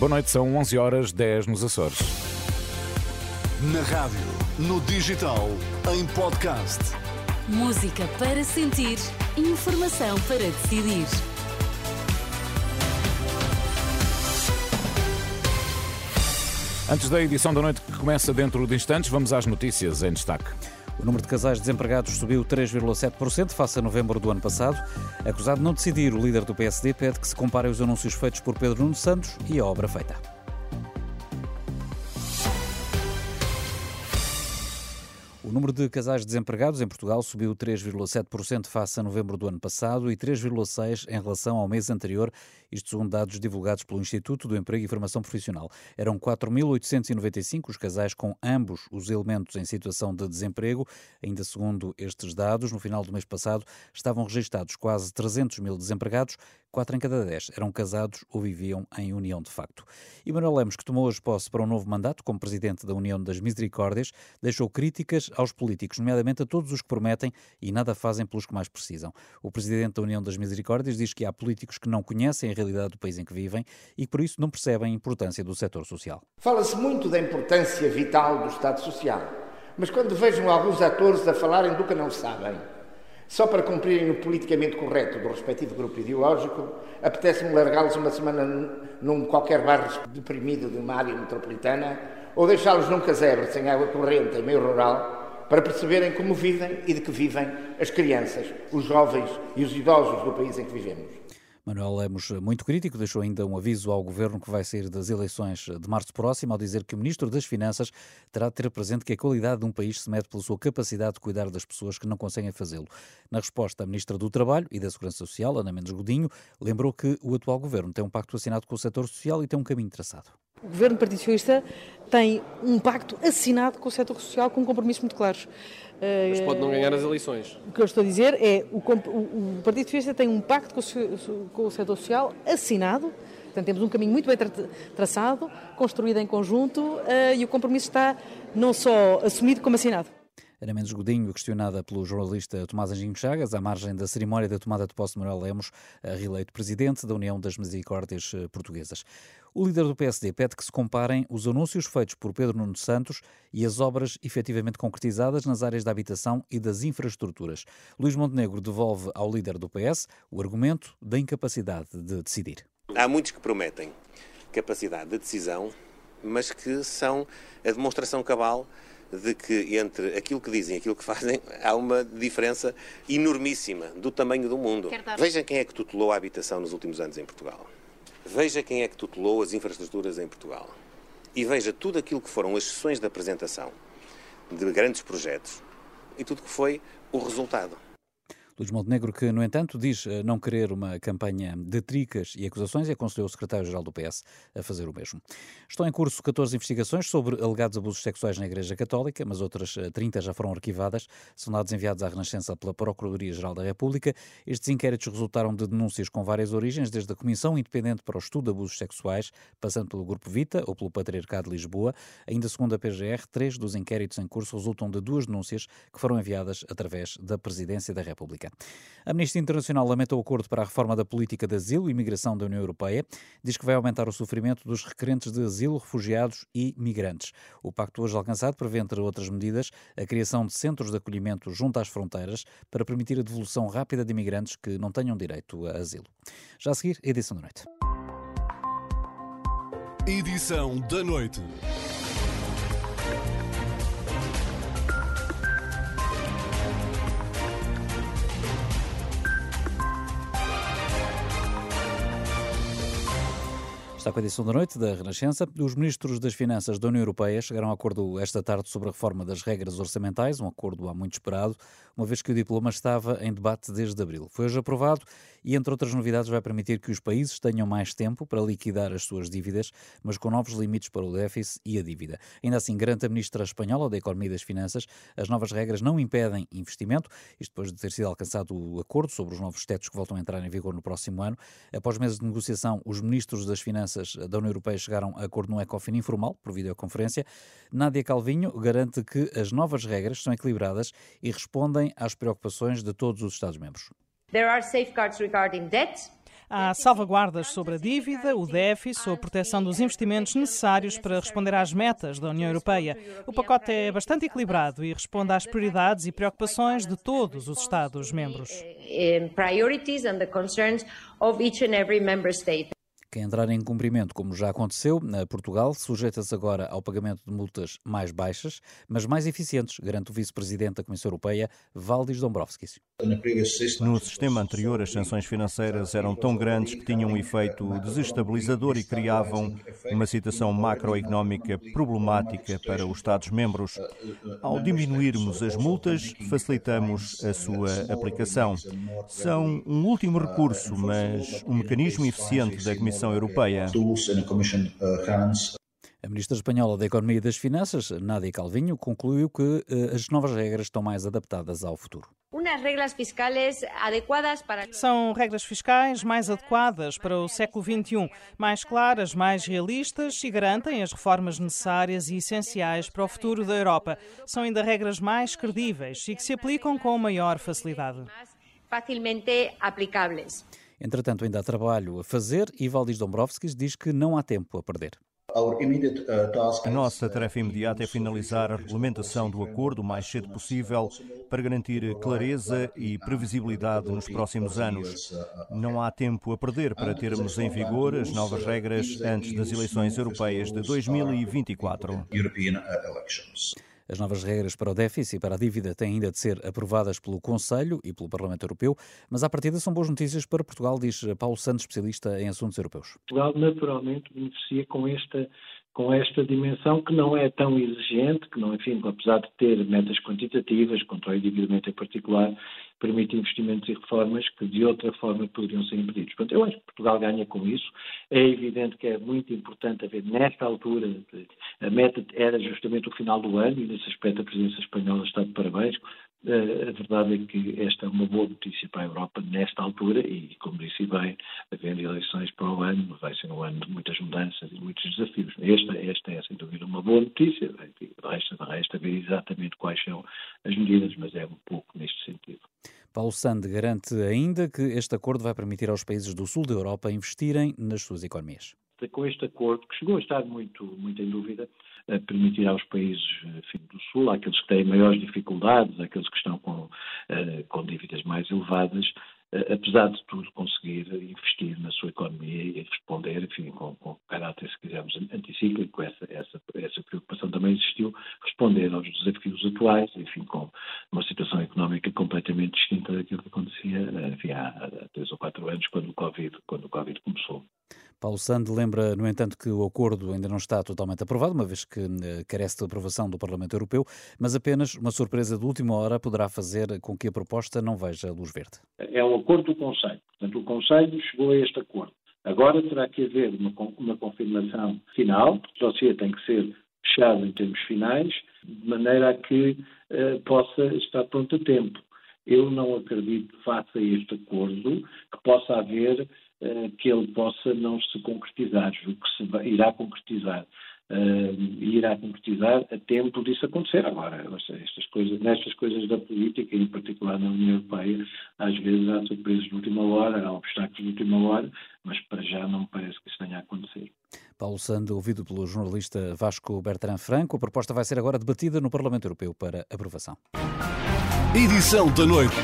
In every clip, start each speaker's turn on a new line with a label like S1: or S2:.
S1: Boa noite, são 11 horas 10 nos Açores.
S2: Na rádio, no digital, em podcast.
S3: Música para sentir, informação para decidir.
S1: Antes da edição da noite que começa dentro de instantes, vamos às notícias em destaque.
S4: O número de casais desempregados subiu 3,7% face a novembro do ano passado. Acusado de não decidir, o líder do PSD pede que se comparem os anúncios feitos por Pedro Nuno Santos e a obra feita. O número de casais desempregados em Portugal subiu 3,7% face a novembro do ano passado e 3,6% em relação ao mês anterior, isto segundo dados divulgados pelo Instituto do Emprego e Formação Profissional. Eram 4.895 os casais com ambos os elementos em situação de desemprego. Ainda segundo estes dados, no final do mês passado estavam registados quase 300 mil desempregados, 4 em cada 10 eram casados ou viviam em união de facto. E Manuel Lemos, que tomou hoje posse para um novo mandato como presidente da União das Misericórdias, deixou críticas aos políticos, nomeadamente a todos os que prometem e nada fazem pelos que mais precisam. O presidente da União das Misericórdias diz que há políticos que não conhecem a realidade do país em que vivem e que por isso não percebem a importância do setor social.
S5: Fala-se muito da importância vital do Estado Social, mas quando vejam alguns atores a falarem do que não sabem, só para cumprirem o politicamente correto do respectivo grupo ideológico, apetece-me largá-los uma semana num qualquer bairro deprimido de uma área metropolitana ou deixá-los num casebre sem água corrente em meio rural para perceberem como vivem e de que vivem as crianças, os jovens e os idosos do país em que vivemos.
S4: Manuel Lemos, muito crítico, deixou ainda um aviso ao governo que vai sair das eleições de março próximo, ao dizer que o Ministro das Finanças terá de ter presente que a qualidade de um país se mede pela sua capacidade de cuidar das pessoas que não conseguem fazê-lo. Na resposta, a Ministra do Trabalho e da Segurança Social, Ana Mendes Godinho, lembrou que o atual governo tem um pacto assinado com o setor social e tem um caminho traçado.
S6: O governo Partido Socialista tem um pacto assinado com o setor social com compromissos muito claros.
S7: Mas pode não ganhar as eleições.
S6: O que eu estou a dizer é o, o Partido Socialista tem um pacto com o, com o setor social assinado, portanto temos um caminho muito bem tra traçado, construído em conjunto uh, e o compromisso está não só assumido como assinado.
S4: Ana Mendes Godinho, questionada pelo jornalista Tomás Anjinho Chagas, à margem da cerimónia da tomada de posse de Manuel Lemos, reeleito presidente da União das Misericórdias Portuguesas. O líder do PSD pede que se comparem os anúncios feitos por Pedro Nuno Santos e as obras efetivamente concretizadas nas áreas da habitação e das infraestruturas. Luís Montenegro devolve ao líder do PS o argumento da incapacidade de decidir.
S8: Há muitos que prometem capacidade de decisão, mas que são a demonstração cabal de que entre aquilo que dizem e aquilo que fazem há uma diferença enormíssima do tamanho do mundo. Vejam quem é que tutelou a habitação nos últimos anos em Portugal. Veja quem é que tutelou as infraestruturas em Portugal. E veja tudo aquilo que foram as sessões de apresentação de grandes projetos e tudo que foi o resultado.
S4: Luís Montenegro, que, no entanto, diz eh, não querer uma campanha de tricas e acusações e aconselhou o secretário-geral do PS a fazer o mesmo. Estão em curso 14 investigações sobre alegados abusos sexuais na Igreja Católica, mas outras 30 eh, já foram arquivadas. São dados enviados à Renascença pela Procuradoria-Geral da República. Estes inquéritos resultaram de denúncias com várias origens, desde a Comissão Independente para o Estudo de Abusos Sexuais, passando pelo Grupo Vita ou pelo Patriarcado de Lisboa. Ainda segundo a PGR, três dos inquéritos em curso resultam de duas denúncias que foram enviadas através da Presidência da República. A Amnistia Internacional lamenta o acordo para a reforma da política de asilo e imigração da União Europeia. Diz que vai aumentar o sofrimento dos requerentes de asilo, refugiados e migrantes. O pacto hoje alcançado prevê, entre outras medidas, a criação de centros de acolhimento junto às fronteiras para permitir a devolução rápida de imigrantes que não tenham direito a asilo. Já a seguir, edição da noite.
S2: Edição da noite.
S4: Está com a edição da noite da Renascença. Os ministros das Finanças da União Europeia chegaram a acordo esta tarde sobre a reforma das regras orçamentais, um acordo há muito esperado, uma vez que o diploma estava em debate desde abril. Foi hoje aprovado e, entre outras novidades, vai permitir que os países tenham mais tempo para liquidar as suas dívidas, mas com novos limites para o déficit e a dívida. Ainda assim, garante a ministra espanhola da Economia e das Finanças, as novas regras não impedem investimento, isto depois de ter sido alcançado o acordo sobre os novos tetos que voltam a entrar em vigor no próximo ano. Após meses de negociação, os ministros das Finanças da União Europeia chegaram a acordo no ECOFIN informal, por videoconferência. Nádia Calvinho garante que as novas regras são equilibradas e respondem às preocupações de todos os Estados-membros.
S9: There are safeguards regarding debt Há salvaguardas sobre a dívida, o déficit ou a proteção dos investimentos necessários para responder às metas da União Europeia. O pacote é bastante equilibrado e responde às prioridades e preocupações de todos os Estados-membros.
S4: Quem entrar em cumprimento, como já aconteceu, na Portugal sujeita-se agora ao pagamento de multas mais baixas, mas mais eficientes, garante o vice-presidente da Comissão Europeia, Valdis Dombrovskis.
S10: No sistema anterior, as sanções financeiras eram tão grandes que tinham um efeito desestabilizador e criavam uma situação macroeconómica problemática para os Estados-membros. Ao diminuirmos as multas, facilitamos a sua aplicação. São um último recurso, mas um mecanismo eficiente da Comissão Comissão Europeia.
S4: A ministra espanhola da Economia e das Finanças, Nádia Calvinho, concluiu que eh, as novas regras estão mais adaptadas ao futuro.
S9: São regras fiscais mais adequadas para o século XXI, mais claras, mais realistas e garantem as reformas necessárias e essenciais para o futuro da Europa. São ainda regras mais credíveis e que se aplicam com maior facilidade.
S11: Facilmente aplicáveis.
S4: Entretanto, ainda há trabalho a fazer e Valdis Dombrovskis diz que não há tempo a perder.
S10: A nossa tarefa imediata é finalizar a regulamentação do acordo o mais cedo possível para garantir clareza e previsibilidade nos próximos anos. Não há tempo a perder para termos em vigor as novas regras antes das eleições europeias de 2024.
S4: As novas regras para o déficit e para a dívida têm ainda de ser aprovadas pelo Conselho e pelo Parlamento Europeu, mas à partida são boas notícias para Portugal, diz Paulo Santos, especialista em assuntos europeus.
S12: Portugal naturalmente beneficia com esta com esta dimensão que não é tão exigente, que não, enfim, apesar de ter metas quantitativas, contra o endividamento em particular, permite investimentos e reformas que de outra forma poderiam ser impedidos. Portanto, eu acho que Portugal ganha com isso. É evidente que é muito importante haver, nesta altura, a meta era justamente o final do ano e nesse aspecto a presidência espanhola está de parabéns. Eh, a verdade é que esta é uma boa notícia para a Europa nesta altura e, como disse bem, havendo eleições para o ano, vai ser um ano de muitas mudanças e muitos desafios. Esta, esta é, sem dúvida, uma boa notícia. Resta, resta ver exatamente quais são as medidas, mas é um pouco neste sentido.
S4: Paulo Sande garante ainda que este acordo vai permitir aos países do sul da Europa investirem nas suas economias.
S12: Com este acordo, que chegou a estar muito, muito em dúvida, permitir aos países enfim, do Sul, àqueles que têm maiores dificuldades, àqueles que estão com, uh, com dívidas mais elevadas, uh, apesar de tudo, conseguir investir na sua economia e responder, enfim, com, com caráter, se quisermos, anticíclico, essa, essa, essa preocupação também existiu, responder aos desafios atuais, enfim, com uma situação económica completamente distinta daquilo que acontecia enfim, há, há três ou quatro anos, quando o Covid, quando o COVID começou.
S4: Paulo Sande lembra, no entanto, que o acordo ainda não está totalmente aprovado, uma vez que eh, carece de aprovação do Parlamento Europeu, mas apenas uma surpresa de última hora poderá fazer com que a proposta não veja luz verde.
S12: É um acordo do Conselho. Portanto, o Conselho chegou a este acordo. Agora terá que haver uma, uma confirmação final, o dossiê tem que ser fechado em termos finais, de maneira a que uh, possa estar pronto a tempo. Eu não acredito, face a este acordo, que possa haver eh, que ele possa não se concretizar, o que se irá concretizar. Uh, e irá concretizar a tempo disso acontecer. Agora, estas coisas, nestas coisas da política, em particular na União Europeia, às vezes há surpresas de última hora, há obstáculos de última hora, mas para já não me parece que isso tenha a acontecer.
S4: Paulo Sando, ouvido pelo jornalista Vasco Bertrand Franco, a proposta vai ser agora debatida no Parlamento Europeu para aprovação.
S2: Edição da noite.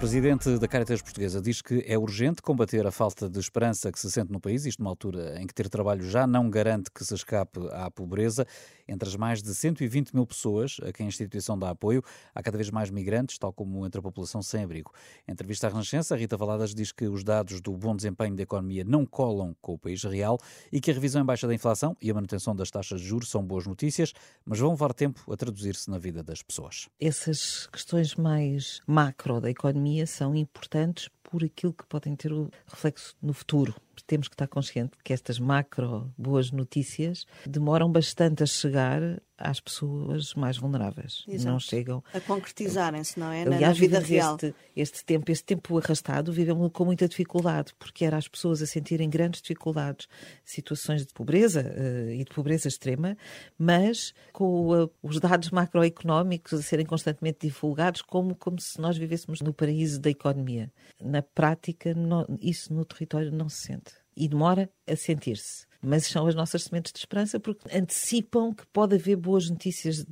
S4: Presidente da Caritas Portuguesa diz que é urgente combater a falta de esperança que se sente no país, isto numa altura em que ter trabalho já não garante que se escape à pobreza. Entre as mais de 120 mil pessoas a quem a instituição dá apoio, há cada vez mais migrantes, tal como entre a população sem abrigo. Em entrevista à Renascença, Rita Valadas diz que os dados do bom desempenho da economia não colam com o país real e que a revisão em baixa da inflação e a manutenção das taxas de juros são boas notícias, mas vão levar tempo a traduzir-se na vida das pessoas.
S13: Essas questões mais macro da economia economia são importantes por aquilo que podem ter o reflexo no futuro. temos que estar conscientes que estas macro boas notícias demoram bastante a chegar às pessoas mais vulneráveis.
S14: Exato.
S13: Não chegam
S14: a concretizarem-se, não é?
S13: Aliás,
S14: na vida real.
S13: Este, este tempo, este tempo arrastado, vivemos com muita dificuldade, porque era as pessoas a sentirem grandes dificuldades, situações de pobreza uh, e de pobreza extrema, mas com uh, os dados macroeconómicos a serem constantemente divulgados, como, como se nós vivêssemos no paraíso da economia. Na prática, não, isso no território não se sente. E demora a sentir-se mas são as nossas sementes de esperança porque antecipam que pode haver boas notícias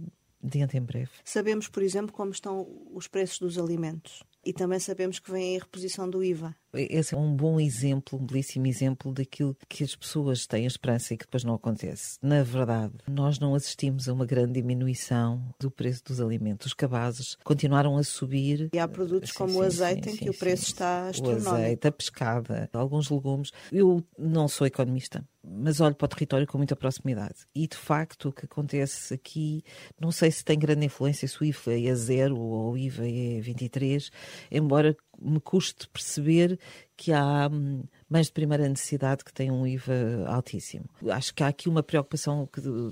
S13: dentro em breve.
S14: Sabemos, por exemplo, como estão os preços dos alimentos e também sabemos que vem a reposição do IVA.
S13: Esse é um bom exemplo, um belíssimo exemplo daquilo que as pessoas têm esperança e que depois não acontece. Na verdade, nós não assistimos a uma grande diminuição do preço dos alimentos. Os cabazes continuaram a subir.
S14: E há produtos
S13: sim,
S14: como
S13: sim,
S14: o azeite
S13: sim,
S14: em que o preço está astronómico.
S13: O azeite, a pescada, alguns legumes. Eu não sou economista, mas olho para o território com muita proximidade. E, de facto, o que acontece aqui, não sei se tem grande influência, se o IVA é zero ou o IVA é 23, embora me custe perceber que há hum, bens de primeira necessidade que têm um IVA altíssimo. Acho que há aqui uma preocupação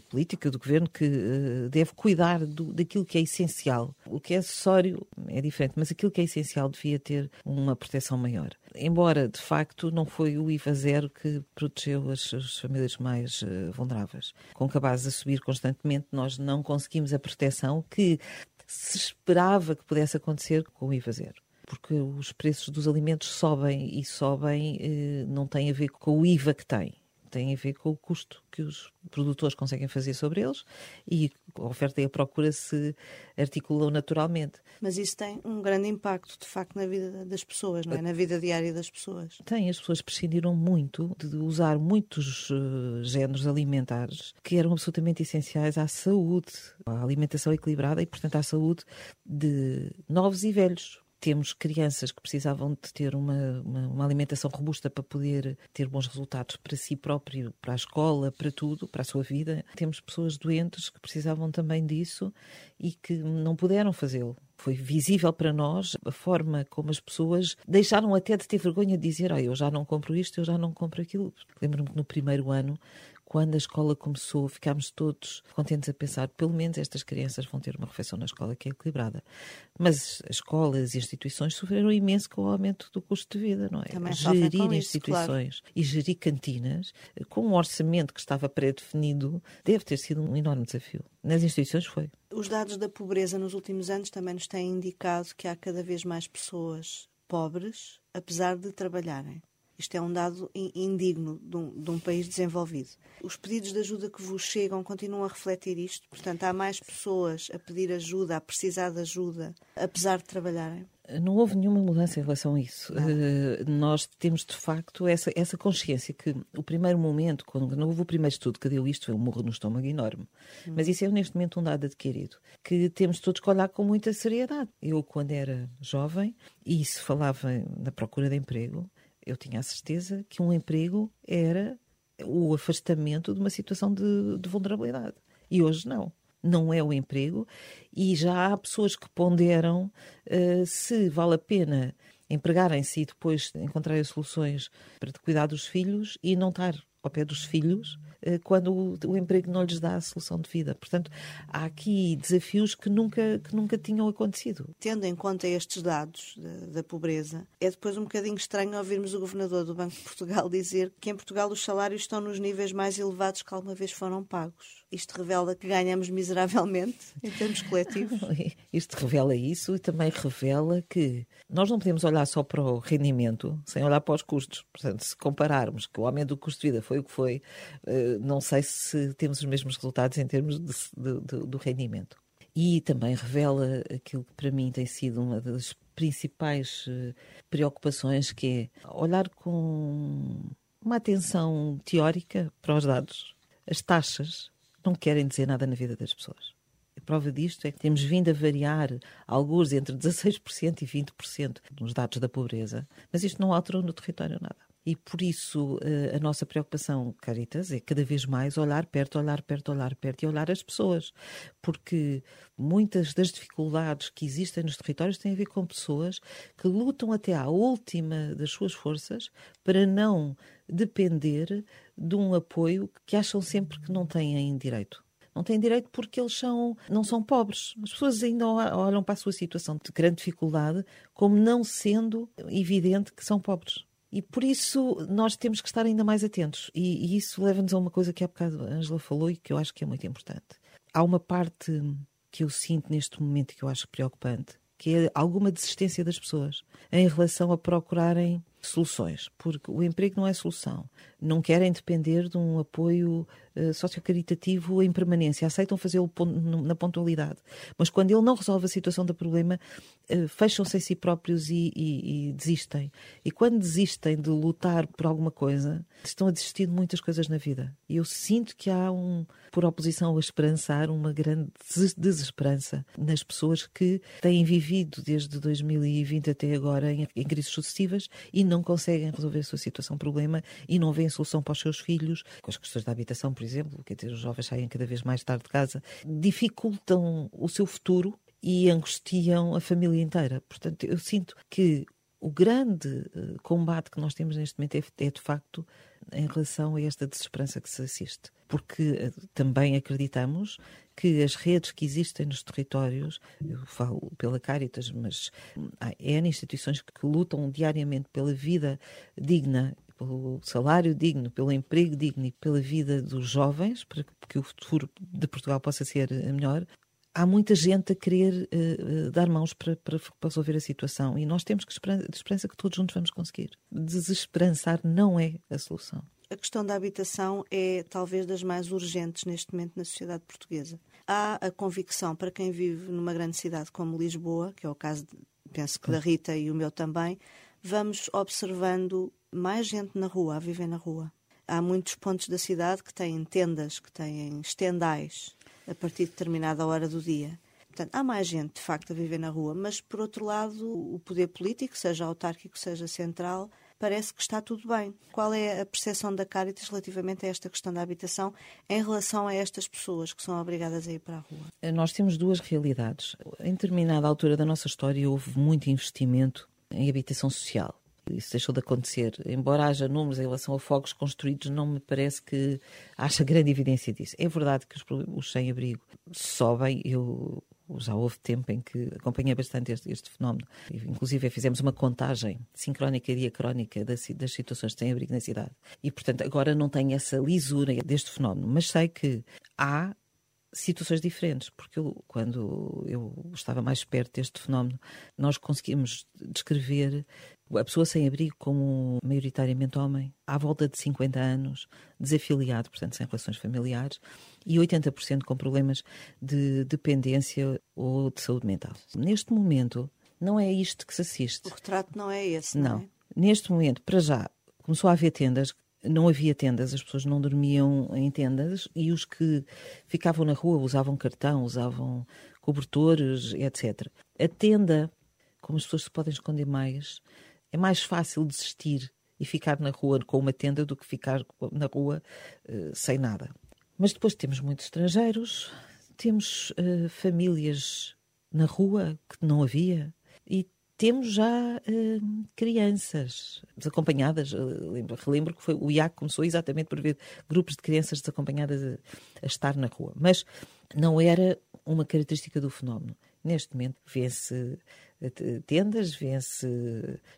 S13: política do governo que uh, deve cuidar do, daquilo que é essencial. O que é acessório é diferente, mas aquilo que é essencial devia ter uma proteção maior. Embora, de facto, não foi o IVA zero que protegeu as, as famílias mais uh, vulneráveis. Com cabazes a subir constantemente, nós não conseguimos a proteção que se esperava que pudesse acontecer com o IVA zero porque os preços dos alimentos sobem e sobem eh, não tem a ver com o IVA que tem, tem a ver com o custo que os produtores conseguem fazer sobre eles e a oferta e a procura se articulam naturalmente.
S14: Mas isso tem um grande impacto, de facto, na vida das pessoas, não é? na vida diária das pessoas.
S13: Tem, as pessoas prescindiram muito de usar muitos uh, géneros alimentares que eram absolutamente essenciais à saúde, à alimentação equilibrada e, portanto, à saúde de novos e velhos temos crianças que precisavam de ter uma, uma, uma, alimentação robusta para poder ter bons resultados para si próprio, para a escola, para tudo, para a sua vida. Temos pessoas doentes que precisavam também disso e que não puderam fazê-lo. Foi visível para nós a forma como as pessoas deixaram até de ter vergonha de dizer: oh, eu já não compro isto, eu já não compro aquilo. Lembro-me que no primeiro ano quando a escola começou, ficámos todos contentes a pensar, pelo menos estas crianças vão ter uma refeição na escola que é equilibrada. Mas as escolas e instituições sofreram imenso com o aumento do custo de vida, não é?
S14: Também
S13: gerir
S14: instituições
S13: isso, claro. e gerir cantinas com um orçamento que estava pré-definido deve ter sido um enorme desafio. Nas instituições foi.
S14: Os dados da pobreza nos últimos anos também nos têm indicado que há cada vez mais pessoas pobres, apesar de trabalharem. Isto é um dado indigno de um, de um, país desenvolvido. Os pedidos de ajuda que vos chegam continuam a refletir isto? Portanto, há mais pessoas a pedir ajuda, a precisar de ajuda, apesar de trabalharem?
S13: Não houve nenhuma mudança em relação a isso. Uh, nós temos, de facto, essa, essa consciência que o primeiro momento, quando não houve o primeiro estudo que deu isto, foi um morro no estômago enorme. Hum. Mas isso é, neste momento, um dado adquirido, que temos todos que olhar com muita seriedade. Eu, quando era jovem, e se falava na procura de emprego, eu tinha a certeza que um emprego era o afastamento de uma situação de, de vulnerabilidade. E hoje não não é o emprego, e já há pessoas que ponderam uh, se vale a pena empregarem-se e depois encontrarem soluções para cuidar dos filhos e não estar ao pé dos filhos quando o, o, emprego não lhes dá a solução de vida. Portanto, há aqui desafios que nunca, que nunca tinham acontecido.
S14: Tendo em conta estes dados da, da pobreza, é depois um bocadinho estranho ouvirmos o governador do Banco de Portugal dizer que em Portugal os salários estão nos níveis mais elevados que alguma vez foram pagos. Isto revela que ganhamos miseravelmente em termos coletivos.
S13: Isto revela isso e também revela que nós não podemos olhar só para o rendimento sem olhar para os custos. Portanto, se compararmos que o aumento do custo de vida foi o que foi, eh, não sei se temos os mesmos resultados em termos de, de, de, do rendimento. E também revela aquilo que para mim tem sido uma das principais eh, preocupações, que é olhar com uma atenção teórica para os dados. As taxas não querem dizer nada na vida das pessoas. A prova disto é que temos vindo a variar alguns entre 16% e 20% nos dados da pobreza, mas isto não alterou no território nada. E por isso a nossa preocupação, Caritas, é cada vez mais olhar perto, olhar perto, olhar perto e olhar as pessoas. Porque muitas das dificuldades que existem nos territórios têm a ver com pessoas que lutam até à última das suas forças para não depender de um apoio que acham sempre que não têm direito não têm direito porque eles são, não são pobres. As pessoas ainda olham para a sua situação de grande dificuldade como não sendo evidente que são pobres. E por isso nós temos que estar ainda mais atentos. E, e isso leva-nos a uma coisa que há bocado a Angela falou e que eu acho que é muito importante. Há uma parte que eu sinto neste momento que eu acho preocupante, que é alguma desistência das pessoas em relação a procurarem soluções, porque o emprego não é solução. Não querem depender de um apoio uh, sociocaritativo em permanência, aceitam fazê-lo na pontualidade. Mas quando ele não resolve a situação do problema, uh, fecham-se em si próprios e, e, e, desistem. E quando desistem de lutar por alguma coisa, estão a desistir de muitas coisas na vida. E eu sinto que há um, por oposição a esperançar, uma grande desesperança nas pessoas que têm vivido desde 2020 até agora em, em crises sucessivas e não conseguem resolver a sua situação, problema, e não veem solução para os seus filhos, com as questões da habitação, por exemplo, quer dizer, os jovens saem cada vez mais tarde de casa, dificultam o seu futuro e angustiam a família inteira. Portanto, eu sinto que o grande eh, combate que nós temos neste momento é, é, de facto em relação a esta desesperança que se assiste. Porque eh, também acreditamos que as redes que existem nos territórios, eu falo pela Caritas, mas há N instituições que lutam diariamente pela vida digna pelo salário digno, pelo emprego digno e pela vida dos jovens, para que o futuro de Portugal possa ser melhor, há muita gente a querer uh, dar mãos para, para, para, resolver a situação e nós temos que esperança, esperança que todos juntos vamos conseguir. Desesperançar não é a solução.
S14: A questão da habitação é talvez das mais urgentes neste momento na sociedade portuguesa. Há a convicção para quem vive numa grande cidade como Lisboa, que é o caso, de, penso que da Rita e o meu também, vamos observando mais gente na rua, a viver na rua. Há muitos pontos da cidade que têm tendas, que têm estendais, a partir de determinada hora do dia. Portanto, há mais gente, de facto, a viver na rua, mas, por outro lado, o poder político, seja autárquico, seja central, parece que está tudo bem. Qual é a percepção da Caritas relativamente a esta questão da habitação em relação a estas pessoas que são obrigadas a ir para a rua?
S13: Nós temos duas realidades. Em determinada altura da nossa história houve muito investimento em habitação social. Isso deixou de acontecer. Embora haja números em relação a fogos construídos, não me parece que haja grande evidência disso. É verdade que os, os sem-abrigo sobem. Eu já houve tempo em que acompanhei bastante este, este, fenómeno. Inclusive fizemos uma contagem sincrónica e diacrónica das, das situações de sem-abrigo na cidade. E, portanto, agora não tenho essa lisura deste fenómeno, mas sei que há situações diferentes, porque eu, quando eu estava mais perto deste fenómeno, nós conseguimos descrever a pessoa sem abrigo como maioritariamente homem, à volta de 50 anos, desafiliado, portanto sem relações familiares, e 80% com problemas de dependência ou de saúde mental. Neste momento, não é isto que se assiste.
S14: O retrato não é esse, não, não. É?
S13: Neste momento, para já, começou a haver tendas não havia tendas, as pessoas não dormiam em tendas e os que ficavam na rua usavam cartão, usavam cobertores, etc. A tenda, como as pessoas se podem esconder mais, é mais fácil desistir e ficar na rua com uma tenda do que ficar na rua uh, sem nada. Mas depois temos muitos estrangeiros, temos uh, famílias na rua que não havia e temos já uh, crianças desacompanhadas. Lembro, relembro que foi, o IAC começou exatamente por ver grupos de crianças desacompanhadas a, a estar na rua. Mas não era uma característica do fenómeno. Neste momento vê-se tendas, vê-se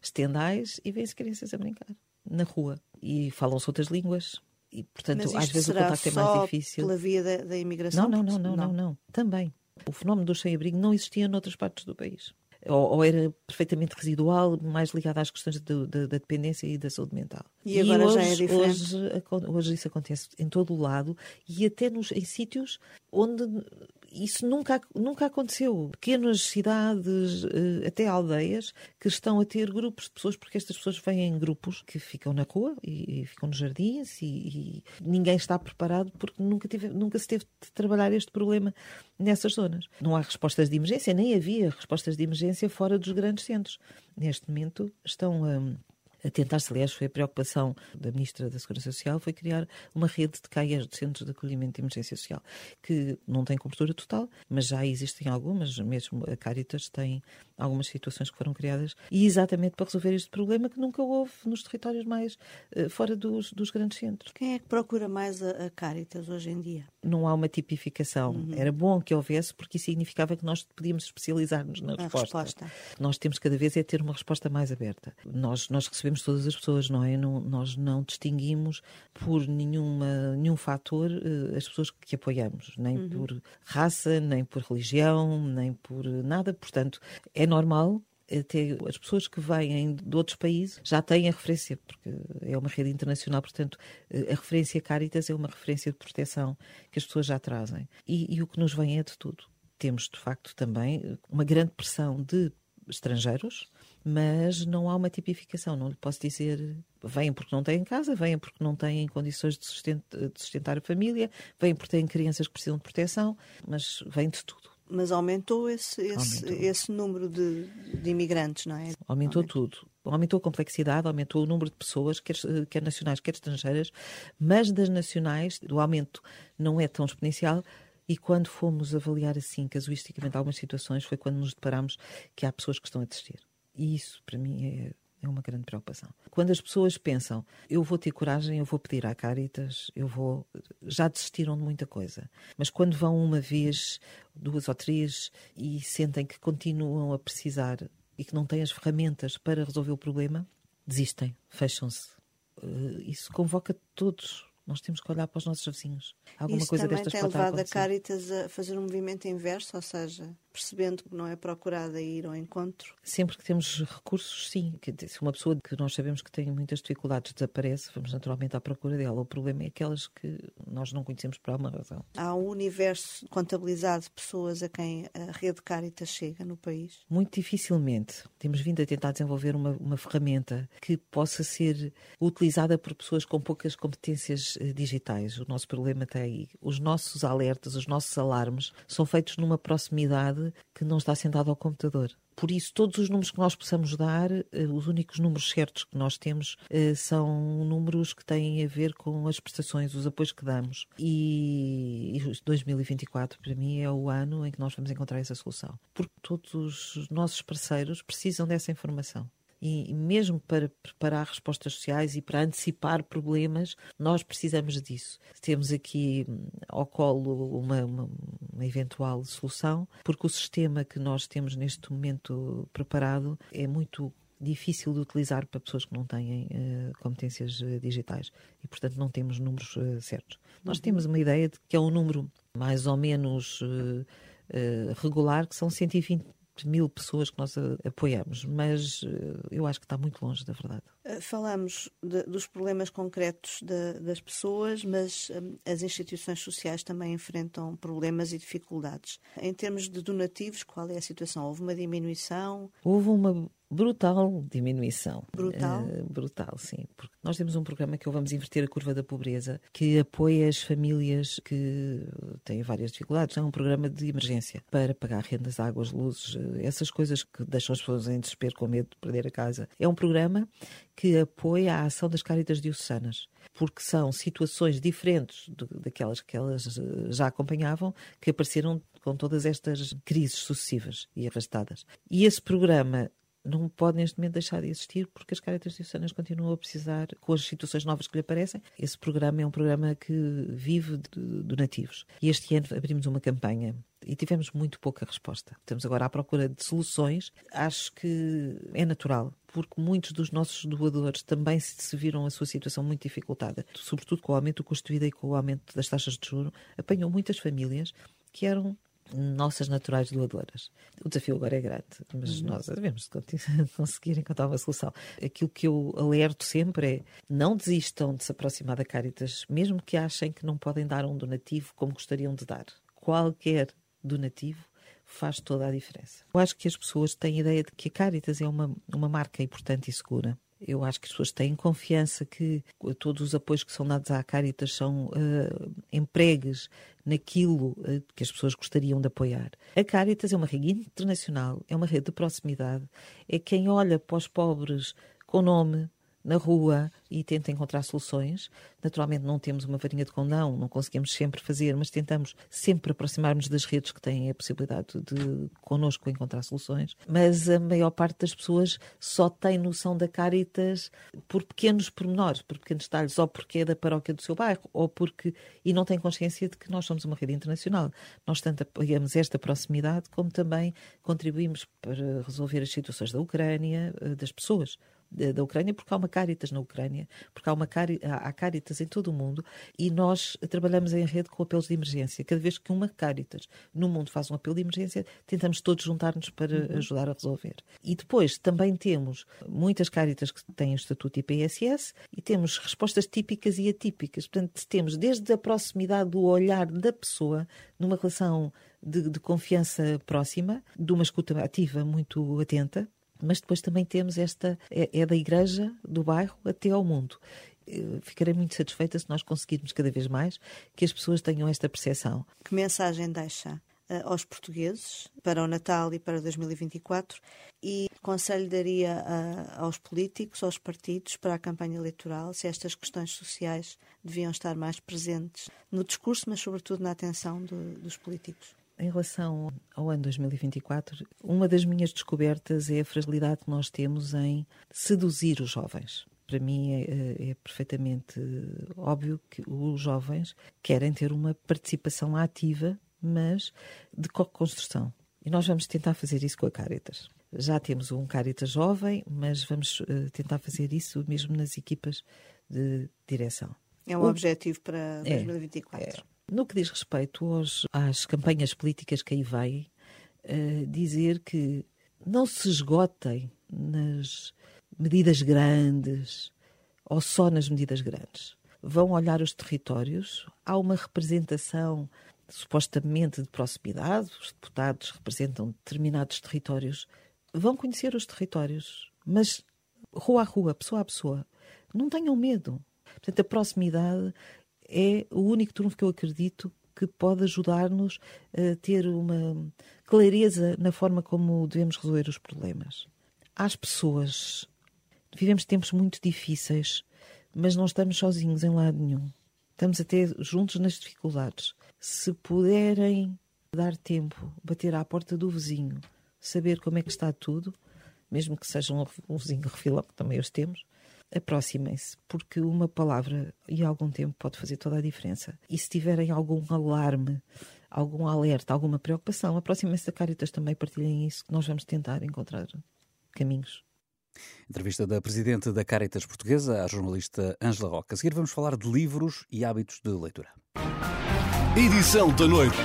S13: estendais e vê-se crianças a brincar na rua. E falam-se outras línguas. E, portanto, às vezes o contacto é mais difícil.
S14: pela via da, da imigração?
S13: Não, não, não, não, não, não. Também. O fenómeno do sem-abrigo não existia noutras partes do país. Ou, era perfeitamente residual, mais ligado às questões da dependência e da saúde mental.
S14: E agora hoje, já é diferente?
S13: Hoje, hoje isso acontece em todo o lado e até nos, em sítios onde isso nunca, nunca aconteceu. Pequenas cidades, eh, até aldeias, que estão a ter grupos de pessoas, porque estas pessoas vêm em grupos que ficam na rua e, e ficam nos jardins e, e, ninguém está preparado porque nunca, tive, nunca se teve de trabalhar este problema nessas zonas. Não há respostas de emergência, nem havia respostas de emergência fora dos grandes centros. Neste momento estão a A tentar-se, aliás, foi a preocupação da Ministra da Segurança Social, foi criar uma rede de CAIAs, de Centros de Acolhimento de Emergência Social, que não tem cobertura total, mas já existem algumas, mesmo a Caritas tem algumas situações que foram criadas, e exatamente para resolver este problema que nunca houve nos territórios mais uh, fora dos, dos, grandes centros.
S14: Quem é que procura mais a, a Caritas hoje em dia?
S13: Não há uma tipificação. Uhum. Era bom que houvesse, porque isso significava que nós podíamos especializar-nos na resposta. resposta. Nós temos cada vez é ter uma resposta mais aberta. Nós, nós recebemos todas as pessoas, não é? Não, nós não distinguimos por nenhuma, nenhum fator uh, as pessoas que apoiamos, nem uhum. por raça, nem por religião, nem por nada. Portanto, é normal até as pessoas que vêm de outros países já têm a referência, porque é uma rede internacional, portanto, a referência Caritas é uma referência de proteção que as pessoas já trazem. E, e o que nos vem é de tudo. Temos, de facto, também uma grande pressão de estrangeiros, mas não há uma tipificação. Não lhe posso dizer vêm porque não têm casa, vêm porque não têm condições de, sustentar, de sustentar a família, vêm porque têm crianças que precisam de proteção, mas vêm de tudo.
S14: Mas aumentou esse, esse, aumentou. esse número de, de, imigrantes, não é?
S13: Aumentou, aumentou tudo. Aumentou a complexidade, aumentou o número de pessoas, quer, quer nacionais, quer estrangeiras, mas das nacionais o aumento não é tão exponencial. E quando fomos avaliar assim, casuisticamente, algumas situações, foi quando nos deparamos que há pessoas que estão a desistir. E isso, para mim, é é uma grande preocupação. Quando as pessoas pensam, eu vou ter coragem, eu vou pedir à Caritas, eu vou. Já desistiram de muita coisa. Mas quando vão uma vez, duas ou três e sentem que continuam a precisar e que não têm as ferramentas para resolver o problema, desistem, fecham-se. Eh, isso convoca todos nós temos que olhar para os nossos vizinhos. Alguma
S14: Isso
S13: coisa
S14: também
S13: destas
S14: tem levado a Caritas a fazer um movimento inverso, ou seja, percebendo que não é procurada ir ao encontro?
S13: Sempre que temos recursos, sim. Se uma pessoa que nós sabemos que tem muitas dificuldades desaparece, vamos naturalmente à procura dela. O problema é aquelas que nós não conhecemos por alguma razão.
S14: Há um universo contabilizado de pessoas a quem a rede Caritas chega no país?
S13: Muito dificilmente. Temos vindo a tentar desenvolver uma, uma ferramenta que possa ser utilizada por pessoas com poucas competências eh, digitais. O nosso problema está aí. Os nossos alertas, os nossos alarmes são feitos numa proximidade que não está sentado ao computador. Por isso, todos os números que nós possamos dar, eh, os únicos números certos que nós temos eh, são números que têm a ver com as prestações, os apoios que damos. E 2024, para mim, é o ano em que nós vamos encontrar essa solução. Porque todos os nossos parceiros precisam dessa informação e mesmo para preparar respostas sociais e para antecipar problemas, nós precisamos disso. Temos aqui hum, ao colo uma, uma, uma eventual solução, porque o sistema que nós temos neste momento preparado é muito difícil de utilizar para pessoas que não têm uh, competências uh, digitais e, portanto, não temos números uh, certos. Nós uhum. temos uma ideia de que é um número mais ou menos regular, que são 120 mil pessoas que nós apoiamos, mas eh, eu acho que está muito longe da verdade.
S14: Eh, falamos de, dos problemas concretos de, das pessoas, mas um, as instituições sociais também enfrentam problemas e dificuldades. Em termos de donativos, qual é a situação? Houve uma diminuição?
S13: Houve uma brutal diminuição.
S14: Brutal?
S13: Uh, brutal, sim. Porque nós temos um programa que é o Vamos Inverter a Curva da Pobreza, que apoia as famílias que têm várias dificuldades. É um programa de emergência para pagar rendas, águas, luzes, eh, essas coisas que deixam as pessoas em desespero com medo de perder a casa. É um programa que apoia a ação das Caritas Diocesanas, porque são situações diferentes daquelas que elas eh, já acompanhavam, que apareceram com todas estas crises sucessivas e arrastadas. E esse programa não pode neste momento deixar de existir porque as Caritas Diocesanas continuam a precisar com as situações novas que lhe aparecem. Esse programa é um programa que vive de donativos. E este ano abrimos uma campanha e tivemos muito pouca resposta. Estamos agora à procura de soluções. Acho que é natural, porque muitos dos nossos doadores também se viram a sua situação muito dificultada, sobretudo com o aumento do custo de vida e com o aumento das taxas de juros, apanhou muitas famílias que eram nossas naturais doadoras. O desafio agora é grande, mas uhum. nós devemos conseguir encontrar uma solução. Aquilo que eu alerto sempre é não desistam de se aproximar da Caritas, mesmo que achem que não podem dar um donativo como gostariam de dar. Qualquer donativo faz toda a diferença. Eu acho que as pessoas têm a ideia de que a Caritas é uma, uma marca importante e segura. Eu acho que as pessoas têm confiança que todos os apoios que são dados à Caritas são uh, empregues naquilo uh, que as pessoas gostariam de apoiar. A Caritas é uma rede internacional, é uma rede de proximidade, é quem olha para os pobres com nome, na rua e tenta encontrar soluções. Naturalmente não temos uma varinha de condão, não conseguimos sempre fazer, mas tentamos sempre aproximar-nos das redes que têm a possibilidade de connosco encontrar soluções. Mas a maior parte das pessoas só tem noção da Caritas por pequenos pormenores, por pequenos detalhes, ou porque é da paróquia do seu bairro, ou porque e não tem consciência de que nós somos uma rede internacional. Nós tanto apoiamos esta proximidade como também contribuímos para resolver as situações da Ucrânia, eh, das pessoas da Ucrânia, porque há uma Caritas na Ucrânia, porque há, uma cari há Caritas em todo o mundo e nós trabalhamos em rede com apelos de emergência. Cada vez que uma Caritas no mundo faz um apelo de emergência, tentamos todos juntar-nos para uhum. ajudar a resolver. E depois também temos muitas Caritas que têm o estatuto IPSS e temos respostas típicas e atípicas. Portanto, temos desde a proximidade do olhar da pessoa numa relação de, de confiança próxima, de uma escuta ativa muito atenta, mas depois também temos esta, é, é da igreja, do bairro, até ao mundo. Ficarei muito satisfeita se nós conseguirmos cada vez mais que as pessoas tenham esta percepção.
S14: Que mensagem deixa uh, aos portugueses para o Natal e para 2024 e conselho daria uh, aos políticos, aos partidos para a campanha eleitoral se estas questões sociais deviam estar mais presentes no discurso, mas sobretudo na atenção do, dos políticos?
S13: Em relação ao ano 2024, uma das minhas descobertas é a fragilidade que nós temos em seduzir os jovens. Para mim é, é, é perfeitamente óbvio que os jovens querem ter uma participação ativa, mas de co-construção. E nós vamos tentar fazer isso com a Caritas. Já temos um Caritas jovem, mas vamos uh, tentar fazer isso mesmo nas equipas de direção.
S14: É um o... objetivo para 2024. É, é.
S13: No que diz respeito às campanhas políticas que aí vai, uh, dizer que não se esgotem nas medidas grandes ou só nas medidas grandes. Vão olhar os territórios, há uma representação supostamente de proximidade, os deputados representam determinados territórios, vão conhecer os territórios, mas rua a rua, pessoa a pessoa. Não tenham medo. Portanto, a proximidade é o único trunfo que eu acredito que pode ajudar-nos a ter uma clareza na forma como devemos resolver os problemas. Às pessoas, vivemos tempos muito difíceis, mas não estamos sozinhos em lado nenhum. Estamos até juntos nas dificuldades. Se puderem dar tempo, bater à porta do vizinho, saber como é que está tudo, mesmo que seja um vizinho refilão, que também os temos, aproximem-se, porque uma palavra e algum tempo pode fazer toda a diferença. E se tiverem algum alarme, algum alerta, alguma preocupação, aproximem-se da Caritas também, partilhem isso, que nós vamos tentar encontrar caminhos.
S4: Entrevista da Presidente da Caritas Portuguesa, a jornalista Ângela Roca. A seguir vamos falar de livros e hábitos de leitura.
S2: Edição da noite.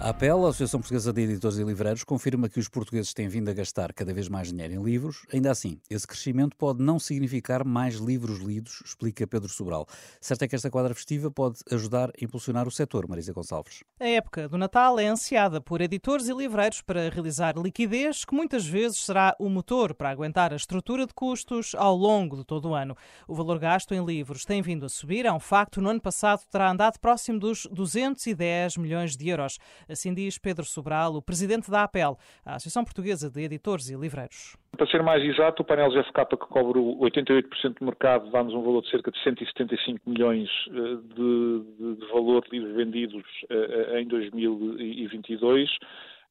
S4: A APEL, a Associação Portuguesa de Editores e Livreiros, confirma que os portugueses têm vindo a gastar cada vez mais dinheiro em livros. Ainda assim, esse crescimento pode não significar mais livros lidos, explica Pedro Sobral. Certo é que esta quadra festiva pode ajudar a impulsionar o setor, Marisa Gonçalves.
S9: A época do Natal é ansiada por editores e livreiros para realizar liquidez, que muitas vezes será o motor para aguentar a estrutura de custos ao longo de todo o ano. O valor gasto em livros tem vindo a subir, é um facto. No ano passado terá andado próximo dos 210 milhões de euros. Assim diz Pedro Sobral, o presidente da APEL, a Associação Portuguesa de Editores e Livreiros.
S15: Para ser mais exato, o painel GFK que cobre 88% do mercado dá-nos um valor de cerca de 175 milhões eh, de, de, de valor de livros vendidos eh, em 2022.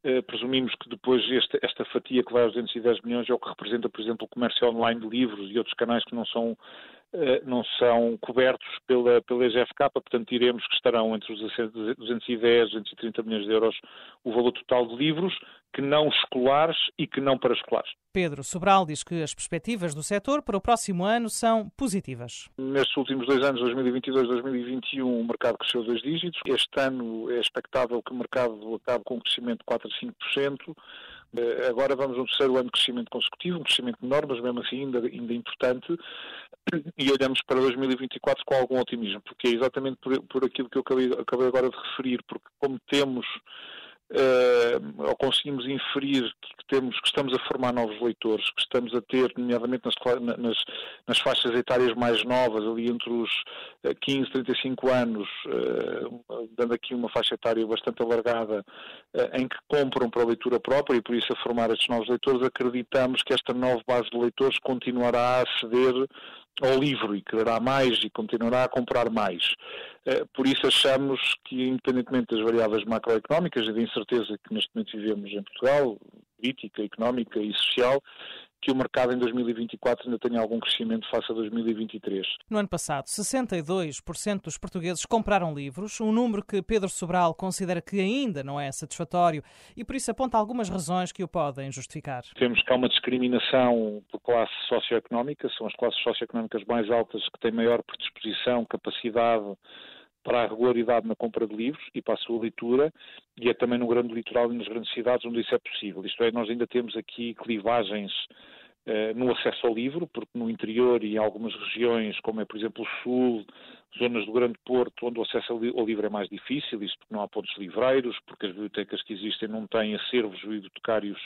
S15: Uh, presumimos que depois este, esta fatia que vai aos 210 milhões é o que representa, por exemplo, o comércio online de livros e outros canais que não são eh, não são cobertos pela, pela EGFK, portanto diremos que estarão entre os 210 e 230 milhões de euros o valor total de livros, que não escolares e que não paraescolares.
S9: Pedro Sobral diz que as perspectivas do setor para o próximo ano são positivas.
S15: Nestes últimos dois anos, 2022 e 2021, o mercado cresceu dois dígitos. Este ano é expectável que o mercado acabe com um crescimento de 4 a 5%. Eh, agora vamos no terceiro ano de crescimento consecutivo, um crescimento menor, mas mesmo assim ainda, ainda importante, e olhamos para 2024 com algum otimismo, porque é exatamente por, por aquilo que eu acabei, acabei agora de referir, porque como temos ou conseguimos inferir que, temos, que estamos a formar novos leitores, que estamos a ter, nomeadamente nas, nas, nas faixas etárias mais novas, ali entre os 15 e 35 anos, uh, dando aqui uma faixa etária bastante alargada, em que compram para a leitura própria e por isso a formar estes novos leitores, acreditamos que esta nova base de leitores continuará a aceder ao livro e quererá mais e continuará a comprar mais. Eh, por isso achamos que, independentemente das variáveis macroeconómicas e da incerteza que neste momento vivemos em Portugal, política, económica e social, que o mercado em 2024 ainda tenha algum crescimento face a 2023.
S9: No ano passado, 62% dos portugueses compraram livros, um número que Pedro Sobral considera que ainda não é satisfatório e por isso aponta algumas razões que o podem justificar.
S15: Temos que há uma discriminação por classe socioeconómica, são as classes socioeconómicas mais altas que têm maior predisposição, capacidade para a regularidade na compra de livros e para a sua leitura, e é também no grande litoral e nas grandes cidades onde isso é possível. Isto é, nós ainda temos aqui clivagens eh, no acesso ao livro, porque no interior e em algumas regiões, como é por exemplo o sul, zonas do Grande Porto, onde o acesso ao livro é mais difícil, isto porque não há pontos livreiros, porque as bibliotecas que existem não têm acervos bibliotecários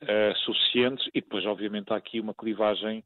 S15: eh, suficientes, e depois obviamente há aqui uma clivagem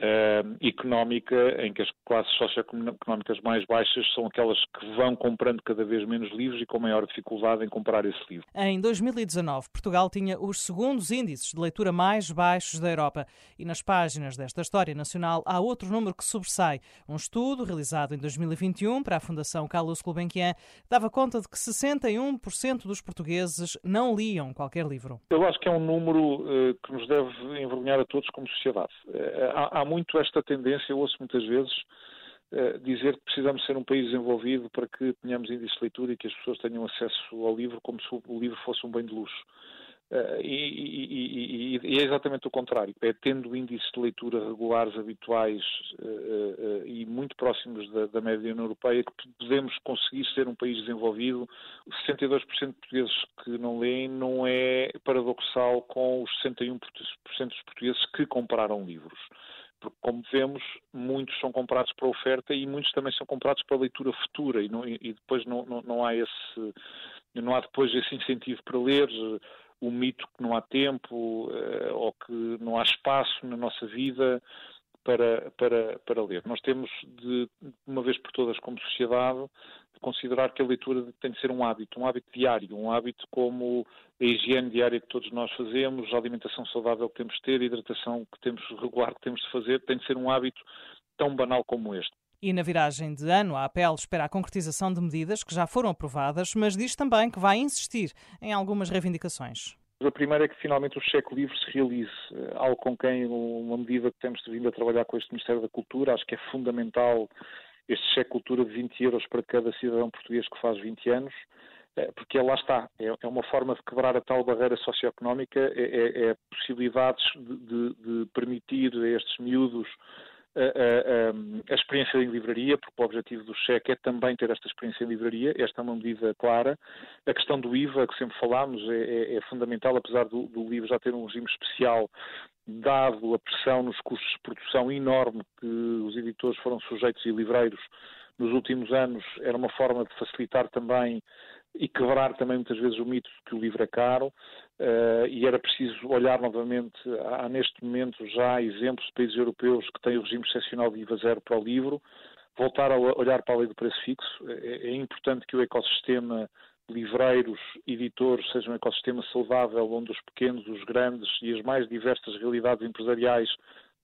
S15: uh, económica em que as classes socioeconómicas mais baixas são aquelas que vão comprando cada vez menos livros e com maior dificuldade em comprar esse livro.
S9: Em 2019, Portugal tinha os segundos índices de leitura mais baixos da Europa e nas páginas desta História Nacional há outro número que sobressai. Um estudo realizado em 2021 para a Fundação Carlos Gulbenkian dava conta de que 61% dos portugueses não liam qualquer livro.
S15: Eu acho que é um número uh, que nos deve envergonhar a todos como sociedade. Uh, há, há muito esta tendência, eu ouço muitas vezes uh, dizer que precisamos ser um país desenvolvido para que tenhamos índice de leitura e que as pessoas tenham acesso ao livro como se o livro fosse um bem de luxo. Uh, e, e, e, e, é exatamente o contrário. É tendo índices de leitura regulares, habituais uh, uh, e muito próximos da, da média União Europeia que podemos conseguir ser um país desenvolvido. 62% de portugueses que não leem não é paradoxal com os 61% dos portugueses que compraram livros porque, como vemos, muitos são comprados para oferta e muitos também são comprados para leitura futura e, não, e depois não, não, não, há esse não há depois esse incentivo para ler o mito que não há tempo eh, ou que não há espaço na nossa vida para, para, para ler. Nós temos, de uma vez por todas, como sociedade, de considerar que a leitura tem de ser um hábito, um hábito diário, um hábito como a higiene diária que todos nós fazemos, a alimentação saudável que temos de ter, a hidratação que temos regular que temos de fazer, tem de ser um hábito tão banal como este.
S9: E na viragem de ano, a APEL espera a concretização de medidas que já foram aprovadas, mas diz também que vai insistir em algumas reivindicações.
S15: A primeira é que finalmente o cheque livre se realize, eh, algo com quem uma medida que temos vindo a trabalhar com este Ministério da Cultura, acho que é fundamental este cheque cultura de 20 euros para cada cidadão português que faz 20 anos, eh, porque lá está, é, é uma forma de quebrar a tal barreira socioeconómica, é, é, é possibilidades de, de, de permitir a estes miúdos a, a, a, experiência em livraria, porque o objetivo do cheque é também ter esta experiência em livraria, esta é uma medida clara. A questão do IVA, que sempre falámos, é, é, é fundamental, apesar do, do livro já ter um regime especial, dado a pressão nos custos de produção enorme que os editores foram sujeitos e livreiros nos últimos anos, era uma forma de facilitar também e quebrar também muitas vezes o mito de que o livro é caro. Uh, e era preciso olhar novamente, há neste momento já exemplos de países europeus que têm o regime excepcional de IVA zero para o livro, voltar a olhar para a lei do preço fixo. É, é importante que o ecossistema livreiros, editores, seja um ecossistema saudável onde os pequenos, os grandes e as mais diversas realidades empresariais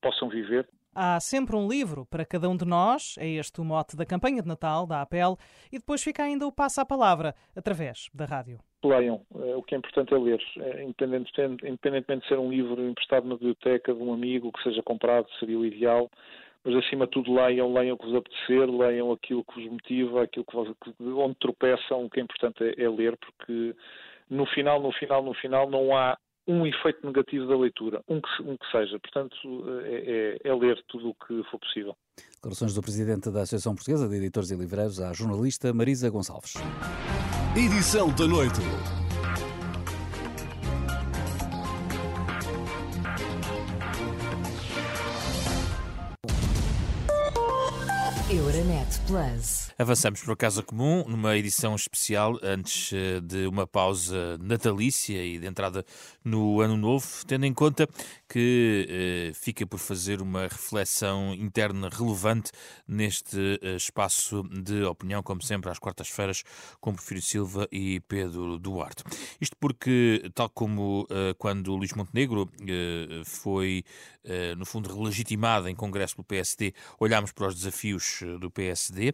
S15: possam viver.
S9: Há sempre um livro para cada um de nós, é este o mote da campanha de Natal da APEL, e depois fica ainda o passo à palavra, através da rádio.
S15: Leiam, eh, o que é importante é ler, eh, independentemente de ser um livro emprestado na biblioteca de um amigo que seja comprado, seria o ideal, mas acima de tudo leiam, leiam o que vos apetecer, leiam aquilo que vos motiva, aquilo que vos, onde tropeçam, o que é importante é, é ler, porque no final, no final, no final não há um efeito negativo da leitura, um que, um que seja. Portanto, é, é, é, ler tudo o que for possível.
S4: Declarações do Presidente da Associação Portuguesa de Editores e Livreiros à jornalista Marisa Gonçalves.
S2: Edição da noite.
S3: Euronet Plus.
S1: Avançamos para a Casa Comum, numa edição especial antes eh, de uma pausa natalícia e de entrada no Ano Novo, tendo em conta que eh, fica por fazer uma reflexão interna relevante neste eh, espaço de opinião, como sempre, às quartas-feiras, com Porfírio Silva e Pedro Duarte. Isto porque, tal como eh, quando Luís Montenegro foi, no fundo, relegitimado em Congresso pelo PSD, olhámos para os desafios do PSD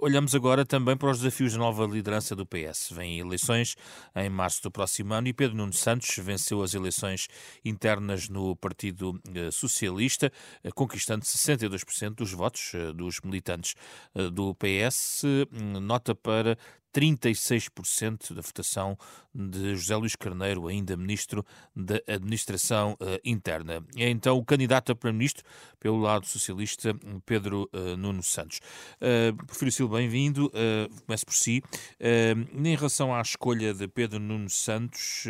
S1: olhamos agora também para os desafios da nova liderança do PS. Vêm eleições em março do próximo ano e Pedro Nuno Santos venceu as eleições internas no Partido eh, Socialista, eh, conquistando 62% dos votos eh, dos militantes do PS. Nota para 36% da votação de José Luís Carneiro, ainda Ministro da Administração uh, Interna. É então o candidato a Primeiro-Ministro, pelo lado socialista, Pedro uh, Nuno Santos. Uh, Prefiro Silva, bem-vindo. Uh, começo por si. Em relação à escolha de Pedro Nuno Santos,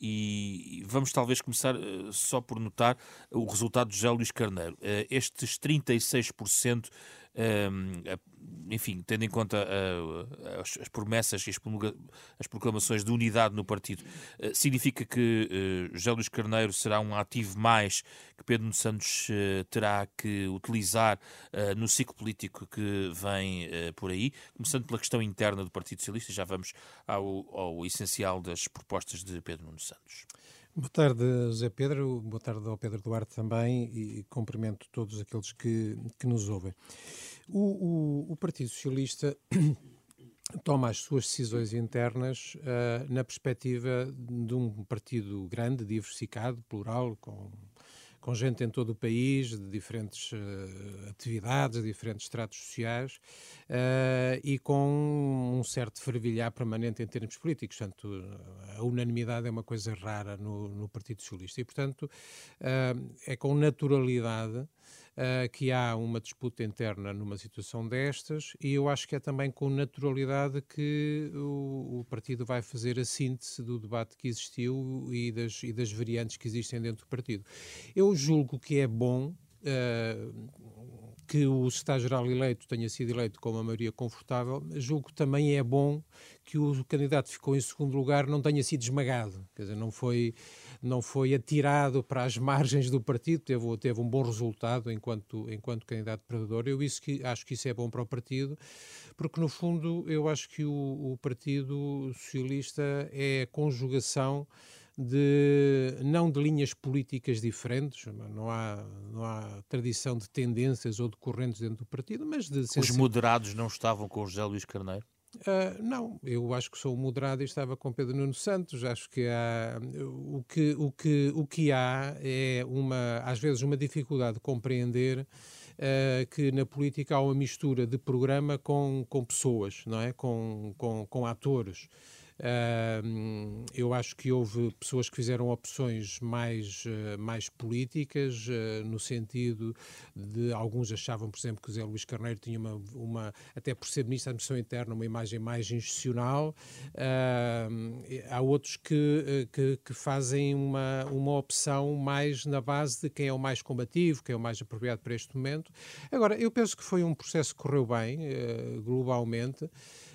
S1: e vamos talvez começar só por notar o resultado de José Luís Carneiro. estes 36% enfim, tendo em conta uh, as, as, promessas e as, proclamações de unidade no partido, uh, significa que uh, José Luís Carneiro será um ativo mais que Pedro Santos terá que utilizar no ciclo político que vem por aí, começando pela questão interna do Partido Socialista, já vamos ao, ao essencial das propostas de Pedro Nuno Santos.
S16: Boa tarde, José Pedro. Boa tarde ao Pedro Duarte também e cumprimento todos aqueles que, que nos ouvem. O, o, o Partido Socialista toma as suas decisões internas uh, na perspectiva de um partido grande, diversificado, plural, com, com gente em todo o país, de diferentes uh, atividades, diferentes estratos sociais, uh, e com um certo fervilhar permanente em termos políticos. Portanto, a unanimidade é uma coisa rara no, no Partido Socialista. E, portanto, é com naturalidade uh, que há uma disputa interna numa situação destas e eu acho que é também com naturalidade que o, o partido vai fazer a síntese do debate que existiu e das, e das variantes que existem dentro do partido. Eu julgo que é bom Uh, que o secretário-geral eleito tenha sido eleito com uma maioria confortável, julgo que também é bom que o candidato que ficou em segundo lugar não tenha sido esmagado, quer dizer, não foi, não foi atirado para as margens do partido, teve, teve um bom resultado enquanto, enquanto candidato perdedor. Eu isso que, acho que isso é bom para o partido, porque no fundo eu acho que o, o Partido Socialista é a conjugação de não de linhas políticas diferentes, não há, não há tradição de tendências ou de correntes dentro do partido, mas de...
S1: Os moderados não estavam com o José Luís Carneiro?
S16: Uh, não, eu acho que sou moderado e estava com Pedro Nuno Santos. Acho que há, o que, o que, o que há é uma, às vezes uma dificuldade de compreender uh, que na política há uma mistura de programa com, com pessoas, não é? com, com, com atores. Eu acho que houve pessoas que fizeram opções mais, uh, mais políticas, uh, no sentido de alguns achavam, por exemplo, que o Zé Luís Carneiro tinha uma, uma até por ser Ministro da Administração Interna, uma imagem mais institucional. há outros que, eh, que, que, fazem uma, uma opção mais na base de quem é o mais combativo, quem é o mais apropriado para este momento. Agora, eu penso que foi um processo que correu bem, eh, globalmente.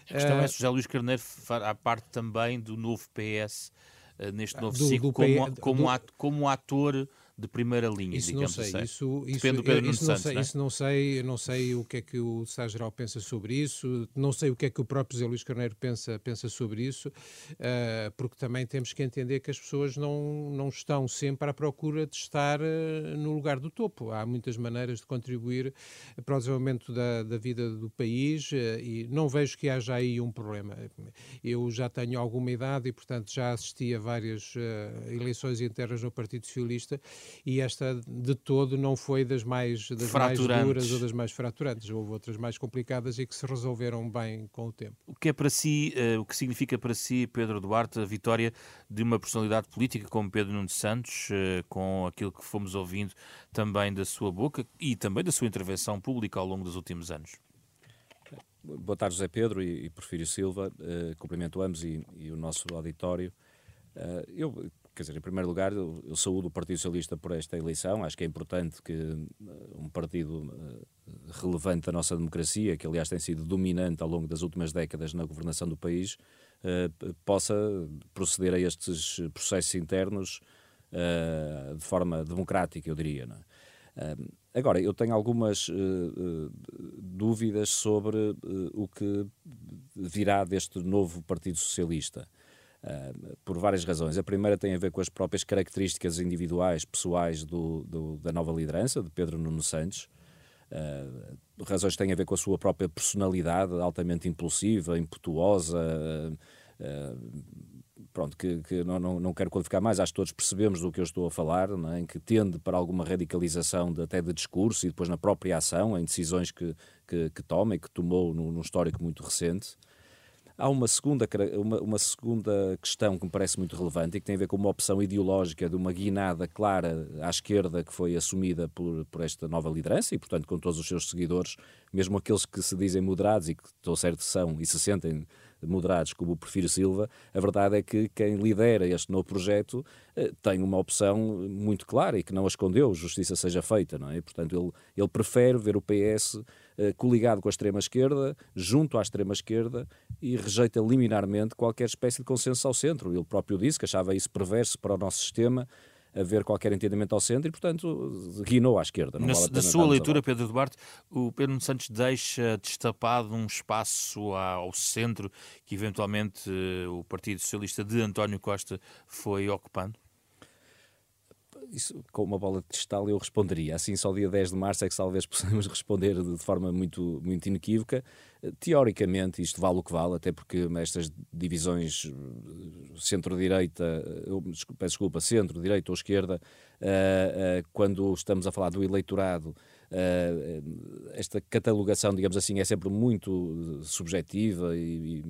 S1: A questão é se José Luís Carneiro fará parte também do novo PS eh, neste novo do, ciclo, do como, como, do... como ator de primeira linha,
S16: isso
S1: digamos
S16: não sei.
S1: assim.
S16: Isso, isso, Depende do Pedro isso, não sei, não é? isso não sei, não sei o que é que o Estado-Geral pensa sobre isso, não sei o que é que o próprio José Luís Carneiro pensa, pensa sobre isso, uh, porque também temos que entender que as pessoas não, não estão sempre à procura de estar uh, no lugar do topo. Há muitas maneiras de contribuir para o desenvolvimento da, da vida do país uh, e não vejo que haja aí um problema. Eu já tenho alguma idade e, portanto, já assisti a várias eleições internas no Partido Socialista e esta de todo não foi das mais, das mais duras ou das mais fraturantes. Houve outras mais complicadas e que se resolveram bem com o tempo.
S1: O que é para si, uh, o que significa para si, Pedro Duarte, a vitória de uma personalidade política como Pedro Nuno Santos, uh, com aquilo que fomos ouvindo também da sua boca e também da sua intervenção pública ao longo dos últimos anos?
S17: Boa tarde, José Pedro e, e Porfírio Silva. Uh, cumprimento ambos e, e, o nosso auditório. Uh, eu quer dizer, em primeiro lugar, eu, eu saúdo o Partido Socialista por esta eleição. Acho que é importante que um partido relevante da nossa democracia, que aliás tem sido dominante ao longo das últimas décadas na governação do país, possa proceder a estes processos internos de forma democrática, eu diria. É? Agora, eu tenho algumas dúvidas sobre o que virá deste novo Partido Socialista. Por várias razões. A primeira tem a ver com as próprias características individuais, pessoais do, do, da nova liderança, de Pedro Nuno Santos. razões têm a ver com a sua própria personalidade, altamente impulsiva, impetuosa, pronto, que, que não, não, não, quero qualificar mais, acho que todos percebemos do que eu estou a falar, é? em que tende para alguma radicalização de, até de discurso e depois na própria ação, em decisões que, que, que toma e que tomou num, num histórico muito recente. Há uma segunda, uma, uma, segunda questão que me parece muito relevante e que tem a ver com uma opção ideológica de uma guinada clara à esquerda que foi assumida por, por esta nova liderança e, portanto, com todos os seus seguidores, mesmo aqueles que se dizem moderados e que, estou certo, são e se sentem moderados como o Porfírio Silva, a verdade é que quem lidera este novo projeto eh, tem uma opção muito clara e que não a escondeu, justiça seja feita, não é? Portanto, ele, ele prefere ver o PS coligado com a extrema-esquerda, junto à extrema-esquerda, e rejeita liminarmente qualquer espécie de consenso ao centro. Ele próprio disse que achava isso perverso para o nosso sistema, haver qualquer entendimento ao centro e, portanto, guinou à esquerda.
S1: Na, vale na sua leitura, Pedro Duarte, o Pedro Santos deixa destapado um espaço ao centro que eventualmente eh, o Partido Socialista de António Costa foi ocupando?
S17: Isso, com uma bola de cristal eu responderia. Assim, só dia 10 de março é que talvez possamos responder de forma muito, muito inequívoca. Teoricamente, isto vale o que vale, até porque estas divisões eh, centro-direita, peço desculpa, centro-direita ou esquerda, quando estamos a falar do eleitorado, esta catalogação, digamos assim, é sempre muito subjetiva e,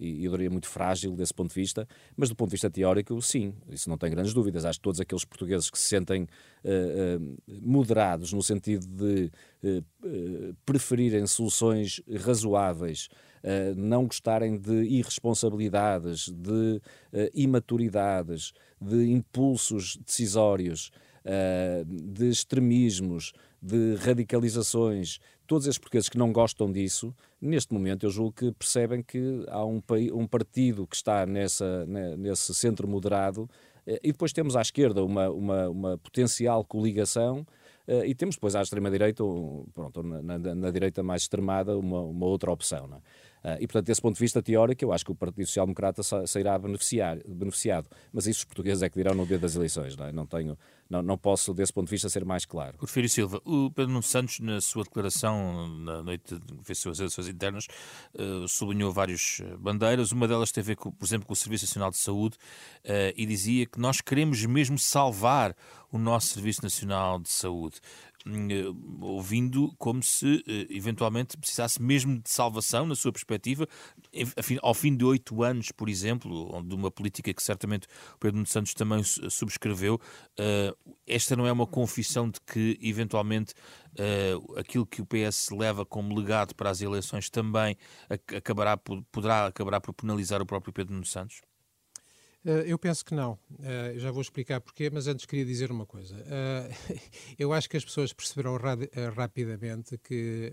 S17: eu diria muito frágil desse ponto de vista, mas do ponto de vista teórico, sim, isso não tem grandes dúvidas. Acho que todos aqueles portugueses que se sentem uh, uh, moderados no sentido de uh, preferirem soluções razoáveis, não gostarem de irresponsabilidades, de imaturidades, de impulsos decisórios, de extremismos, de radicalizações, todos esses portugueses que não gostam disso, neste momento eu julgo que percebem que há um, um partido que está nessa, nesse centro moderado eh, e depois temos à esquerda uma, uma, uma potencial coligação Uh, e temos depois à extrema-direita, pronto, na, na, na, direita mais extremada, uma, uma outra opção. É? Uh, e, portanto, desse ponto de vista teórico, eu acho que o Partido Social Democrata sairá beneficiar, beneficiado. Mas isso os portugueses é que dirão no dia das eleições. Não, é? não, tenho, não, não posso, desse ponto de vista, ser mais claro.
S1: Porfírio Silva, o Pedro Nuno Santos, na sua declaração, na noite que fez as eleições internas, uh, sublinhou várias bandeiras. Uma delas teve a ver, por exemplo, com o Serviço Nacional de Saúde e dizia que nós queremos mesmo salvar o nosso Serviço Nacional de Saúde. Eh, ouvindo como se eh, eventualmente precisasse mesmo de salvação, na sua perspectiva, ao fim de oito anos, por exemplo, de uma política que certamente o Pedro Nuno Santos também subscreveu, eh, esta não é uma confissão de que eventualmente aquilo que o PS leva como legado para as eleições também acabará, poderá acabar por penalizar o próprio Pedro Nuno Santos?
S16: Uh, eu penso que não. Uh, já vou explicar porquê, mas antes queria dizer uma coisa. Uh, eu acho que as pessoas perceberão ra rapidamente que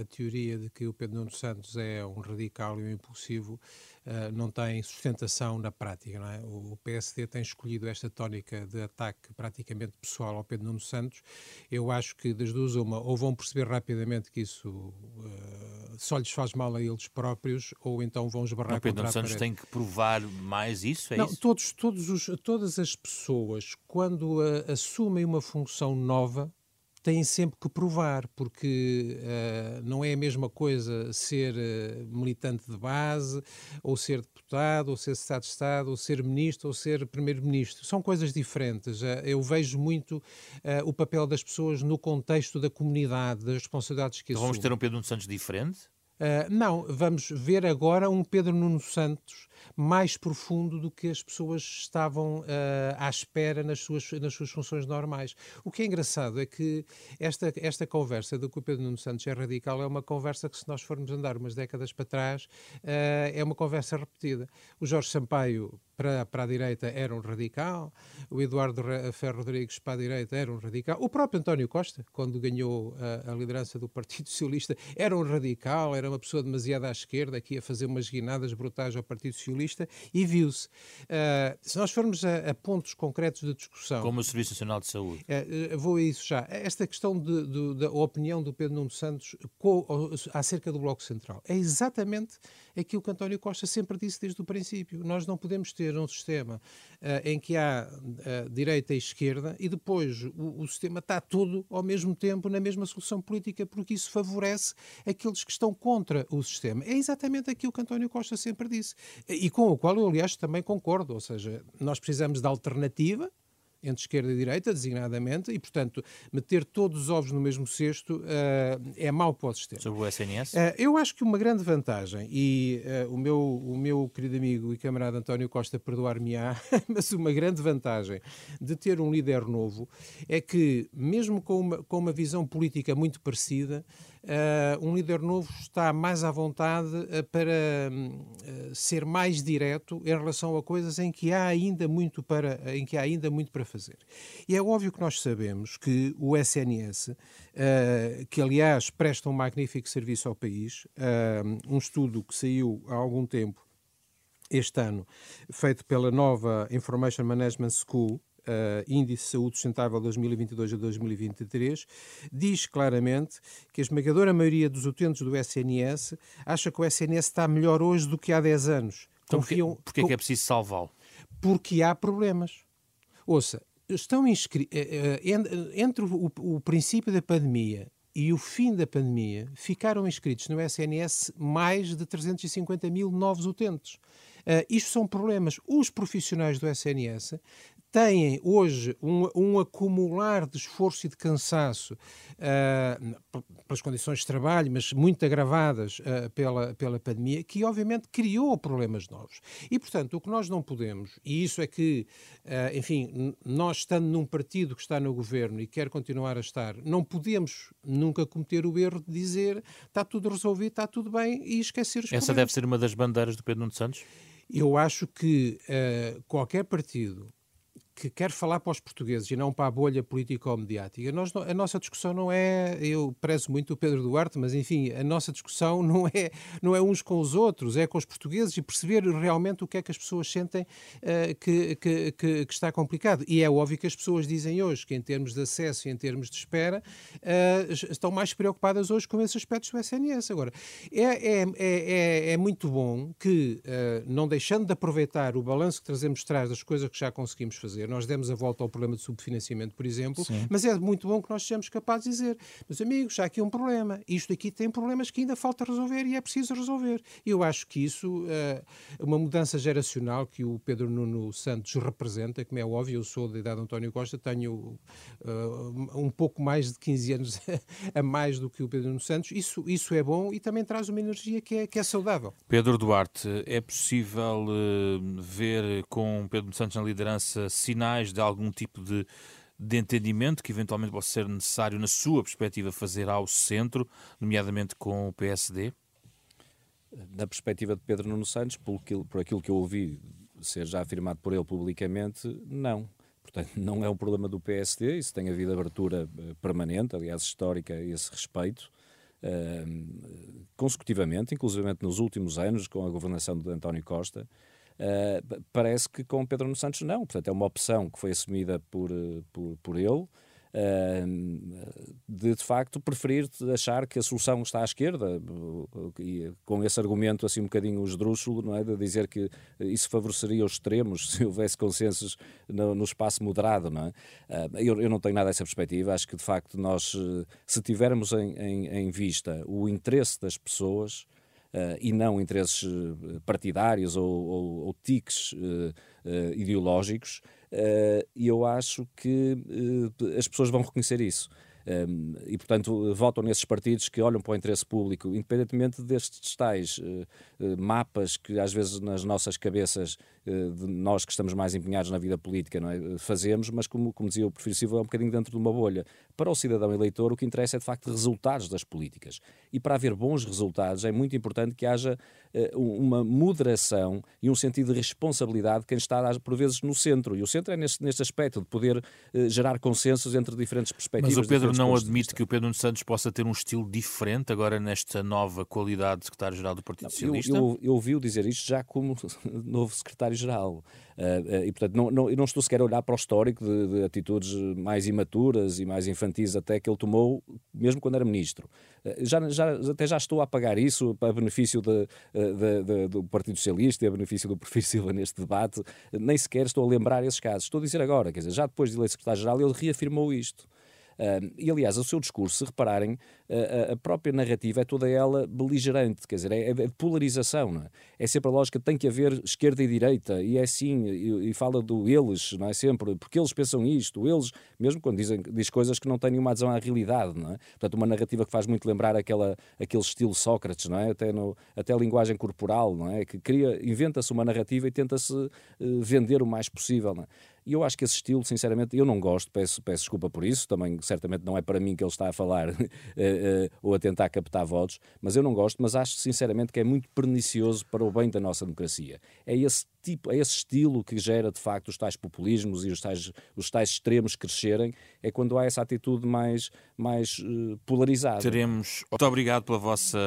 S16: a teoria de que o Pedro Nuno Santos é um radical e um impulsivo uh, não tem sustentação na prática. Não é? O PSD tem escolhido esta tónica de ataque praticamente pessoal ao Pedro Nuno Santos. Eu acho que das duas uma, ou vão perceber rapidamente que isso uh, só lhes faz mal a eles próprios, ou então vão esbarrar
S1: o Pedro Nuno Santos tem que provar mais isso? É
S16: não,
S1: isso?
S16: Todos, todos os, todas as pessoas, quando uh, assumem uma função nova, têm sempre que provar, porque uh, não é a mesma coisa ser uh, militante de base, ou ser deputado, ou ser Estado de Estado, ou ser ministro, ou ser primeiro-ministro. São coisas diferentes. Uh, eu vejo muito o papel das pessoas no contexto da comunidade, das responsabilidades que
S1: então
S16: assumem.
S1: Vamos ter um Pedro Nuno Santos diferente?
S16: não, vamos ver agora um Pedro Nuno Santos mais profundo do que as pessoas estavam uh, à espera nas suas, nas suas funções normais. O que é engraçado é que esta, esta conversa do que o Pedro Nuno Santos é radical é uma conversa que, se nós formos andar umas décadas para trás, uh, é uma conversa repetida. O Jorge Sampaio para, para a direita era um radical, o Eduardo Ferro Rodrigues para a direita era um radical, o próprio António Costa, quando ganhou a, a, liderança do Partido Socialista, era um radical, era uma pessoa demasiado à esquerda, que ia fazer umas guinadas brutais ao Partido Socialista, e viu-se. Uh, se nós formos a, a, pontos concretos de discussão...
S1: Como o Serviço Nacional de Saúde.
S16: Uh, vou a isso já. Esta questão de, de, da opinião do Pedro Nuno Santos acerca do Bloco Central é exatamente aquilo que António Costa sempre disse desde o princípio. Nós não podemos ter ter um sistema uh, em que há uh, direita e esquerda e depois o, o, sistema está todo ao mesmo tempo na mesma solução política, porque isso favorece aqueles que estão contra o sistema. É exatamente aquilo que António Costa sempre disse e com o qual eu, aliás, também concordo. Ou seja, nós precisamos de alternativa entre esquerda e direita, designadamente, e, portanto, meter todos os ovos no mesmo cesto uh, é mau para o sistema.
S1: Sobre o SNS? Uh,
S16: eh, eu acho que uma grande vantagem, e uh, o, meu, o meu querido amigo e camarada António Costa perdoar-me-á, mas uma grande vantagem de ter um líder novo é que, mesmo com uma, com uma visão política muito parecida, um líder novo está mais à vontade uh, para uh, ser mais direto em relação a coisas em que há ainda muito para em que há ainda muito para fazer. E é óbvio que nós sabemos que o SNS, que aliás presta um magnífico serviço ao país, um estudo que saiu há algum tempo este ano, feito pela nova Information Management School, Índice de Saúde Sustentável 2022 a 2023, diz claramente que a esmagadora maioria dos utentes do SNS acha que o SNS está melhor hoje do que há 10 anos.
S1: Então, Confiam, porquê é que é preciso salvá-lo?
S16: Porque há problemas. Ouça, estão inscritos eh, eh, entre o, o princípio da pandemia e o fim da pandemia, ficaram inscritos no SNS mais de 350 mil novos utentes. Uh, isto são problemas. Os profissionais do SNS têm hoje um, um, acumular de esforço e de cansaço uh, pelas condições de trabalho, mas muito agravadas uh, pela, pela pandemia, que obviamente criou problemas novos. E, portanto, o que nós não podemos, e isso é que, uh, enfim, nós estando num partido que está no governo e quer continuar a estar, não podemos nunca cometer o erro de dizer está tudo resolvido, está tudo bem e esquecer os
S1: Essa
S16: problemas.
S1: deve ser uma das bandeiras do Pedro Nuno Santos?
S16: Eu acho que qualquer partido que quer falar para os portugueses e não para a bolha político-mediática. A nossa discussão não é, eu prezo muito o Pedro Duarte, mas enfim, a nossa discussão não é, não é uns com os outros, é com os portugueses e perceber realmente o que é que as pessoas sentem uh, que, que, que, que, está complicado. E é óbvio que as pessoas dizem hoje que em termos de acesso e em termos de espera uh, estão mais preocupadas hoje com esses aspectos do SNS. Agora, é, é, é, é, é muito bom que, uh, não deixando de aproveitar o balanço que trazemos atrás das coisas que já conseguimos fazer, dizer, nós demos a volta ao problema de subfinanciamento, por exemplo, Sim. mas é muito bom que nós sejamos capazes de dizer, meus amigos, já aqui um problema, isto aqui tem problemas que ainda falta resolver e é preciso resolver. Eu acho que isso, uh, uma mudança geracional que o Pedro Nuno Santos representa, como é óbvio, eu sou da idade de António Costa, tenho uh, um pouco mais de 15 anos a mais do que o Pedro Nuno Santos, isso, isso é bom e também traz uma energia que é, que é saudável.
S1: Pedro Duarte, é possível uh, ver com Pedro Nuno Santos na liderança sinais de algum tipo de, de entendimento que eventualmente possa ser necessário, na sua perspectiva, fazer ao centro, nomeadamente com o PSD?
S17: Da perspectiva de Pedro Nuno Santos, por aquilo, por aquilo que eu ouvi ser já afirmado por ele publicamente, não. Portanto, não é um problema do PSD, isso tem havido abertura eh, permanente, aliás, histórica a esse respeito, uh, consecutivamente, inclusive nos últimos anos, com a governação de António Costa. Uh, parece que com Pedro Nuno Santos não. Portanto, é uma opção que foi assumida por, eh, por, por ele. Uh, de, de facto preferir achar que a solução está à esquerda e com esse argumento assim um bocadinho esdrúxulo, não é? De dizer que isso favoreceria os extremos se houvesse consensos no, no espaço moderado, não é? Eu, eu, não tenho nada dessa perspectiva, acho que de facto nós, se tivermos em, em, em vista o interesse das pessoas, uh, e não interesses eh, partidários ou, ou, ou tiques uh, uh, ideológicos, e eu acho que as pessoas vão reconhecer isso. e, portanto, votam nesses partidos que olham para o interesse público, independentemente destes tais mapas que às vezes nas nossas cabeças de nós que estamos mais empenhados na vida política não é? fazemos, mas como, como dizia o Perfil Silva, é um bocadinho dentro de uma bolha. Para o cidadão eleitor, o que interessa é de facto resultados das políticas. E para haver bons resultados, é muito importante que haja uh, uma moderação e um sentido de responsabilidade de quem está, por vezes, no centro. E o centro é neste, neste aspecto, de poder uh, gerar consensos entre diferentes perspectivas.
S1: Mas o Pedro não admite que o Pedro Santos possa ter um estilo diferente agora nesta nova qualidade de secretário-geral do Partido não, Socialista?
S17: Eu, eu, eu ouvi-o dizer isto já como novo secretário-geral. Uh, e, portanto, não, não, eu não estou sequer a olhar para o histórico de, de atitudes mais imaturas e mais infantis até que ele tomou, mesmo quando era ministro. Eh, já, já, até já estou a apagar isso para benefício de, de, do Partido Socialista e a benefício do perfil Silva neste debate. Nem sequer estou a lembrar esses casos. Estou a dizer agora, quer dizer, já depois de eleito secretário-geral, ele reafirmou isto. Uh, e aliás, o seu discurso, se repararem, a própria narrativa é toda ela beligerante, quer dizer, é, é de polarização. Não é? é sempre a lógica tem que haver esquerda e direita, e é assim, e, e, fala do eles, não é sempre, porque eles pensam isto, eles, mesmo quando dizem diz coisas que não têm nenhuma adesão à realidade, não é? Portanto, uma narrativa que faz muito lembrar aquela, aquele estilo Sócrates, não é? Até, no, até a linguagem corporal, não é? Que cria, inventa-se uma narrativa e tenta-se uh, vender o mais possível, não é? E eu acho que esse estilo, sinceramente, eu não gosto, peço, peço desculpa por isso, também certamente não é para mim que ele está a falar uh, ou a tentar captar votos, mas eu não gosto, mas acho sinceramente que é muito pernicioso para o bem da nossa democracia. É esse tipo, é esse estilo que gera de facto os tais populismos e os tais, os tais extremos crescerem, é quando há essa atitude mais, mais uh, polarizada.
S1: Teremos. Muito obrigado pela vossa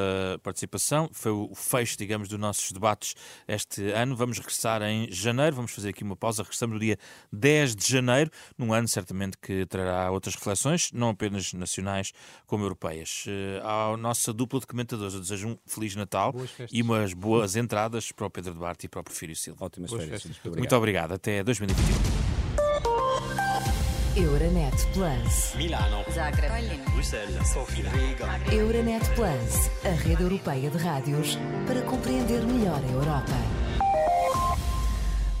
S1: participação. Foi o fecho, digamos, dos nossos debates este ano. Vamos regressar em janeiro, vamos fazer aqui uma pausa. Regressamos no dia 10 de janeiro, num ano certamente que trará outras reflexões, não apenas nacionais como europeias. Uh, à nossa dupla de comentadores, eu desejo um Feliz Natal e umas boas entradas para o Pedro Duarte e para o Porfírio Silva.
S17: Ótimas Boas férias.
S1: Muito, Muito obrigado. Até 2021.
S3: Euronet Plus.
S18: Milano. Zagreb. Bruxelas. Sofia. Riga.
S3: Euronet Plus, a rede europeia de rádios para compreender melhor a Europa.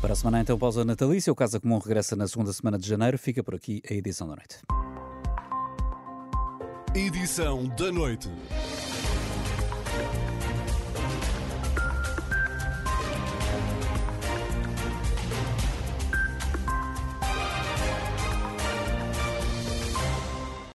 S4: Para a semana então pausa natalícia, o Casa Comum regressa na segunda semana de janeiro. Fica por aqui a edição da noite.
S2: Edição da noite.